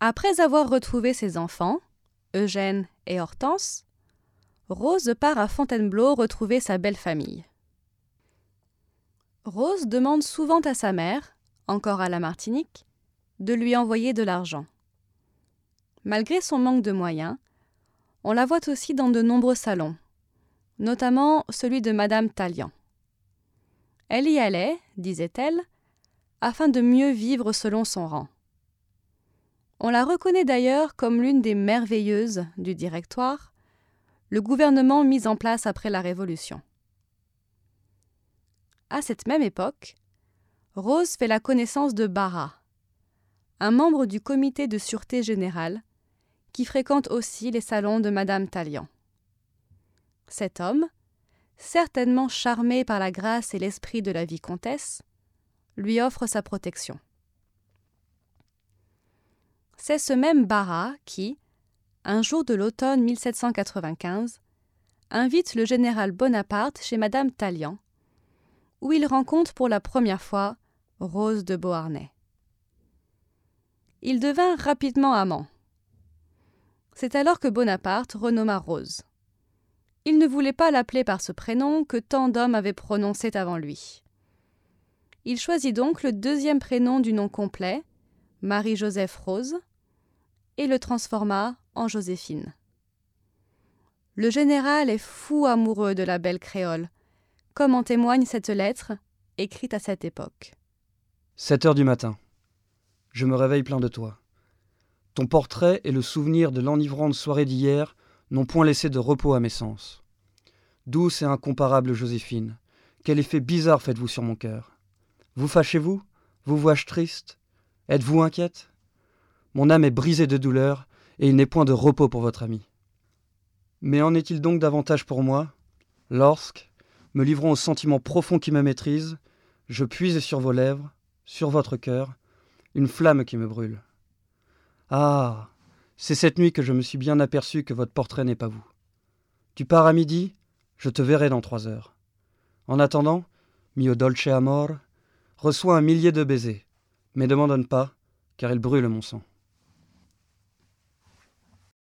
Après avoir retrouvé ses enfants, Eugène et Hortense, Rose part à Fontainebleau retrouver sa belle famille. Rose demande souvent à sa mère, encore à la Martinique, de lui envoyer de l'argent. Malgré son manque de moyens, on la voit aussi dans de nombreux salons, notamment celui de Madame Tallien. Elle y allait, disait-elle, afin de mieux vivre selon son rang. On la reconnaît d'ailleurs comme l'une des merveilleuses du directoire, le gouvernement mis en place après la Révolution. À cette même époque, Rose fait la connaissance de Barra, un membre du comité de sûreté générale qui fréquente aussi les salons de Madame Tallien. Cet homme, certainement charmé par la grâce et l'esprit de la vicomtesse, lui offre sa protection. C'est ce même Barra qui, un jour de l'automne 1795, invite le général Bonaparte chez Madame Tallien, où il rencontre pour la première fois Rose de Beauharnais. Ils devinrent rapidement amants. C'est alors que Bonaparte renomma Rose. Il ne voulait pas l'appeler par ce prénom que tant d'hommes avaient prononcé avant lui. Il choisit donc le deuxième prénom du nom complet, Marie-Joseph Rose, et le transforma en Joséphine. Le général est fou amoureux de la belle créole, comme en témoigne cette lettre écrite à cette époque. 7 heures du matin. Je me réveille plein de toi. Ton portrait et le souvenir de l'enivrante soirée d'hier n'ont point laissé de repos à mes sens. Douce et incomparable Joséphine, quel effet bizarre faites-vous sur mon cœur. Vous fâchez-vous? Vous vois-je triste? Êtes-vous inquiète? Mon âme est brisée de douleur, et il n'est point de repos pour votre ami. Mais en est-il donc davantage pour moi, lorsque, me livrant au sentiment profond qui me maîtrise, je puise sur vos lèvres, sur votre cœur, une flamme qui me brûle. Ah. C'est cette nuit que je me suis bien aperçu que votre portrait n'est pas vous. Tu pars à midi, je te verrai dans trois heures. En attendant, mio dolce amor, reçois un millier de baisers, mais ne m'en donne pas, car ils brûlent mon sang.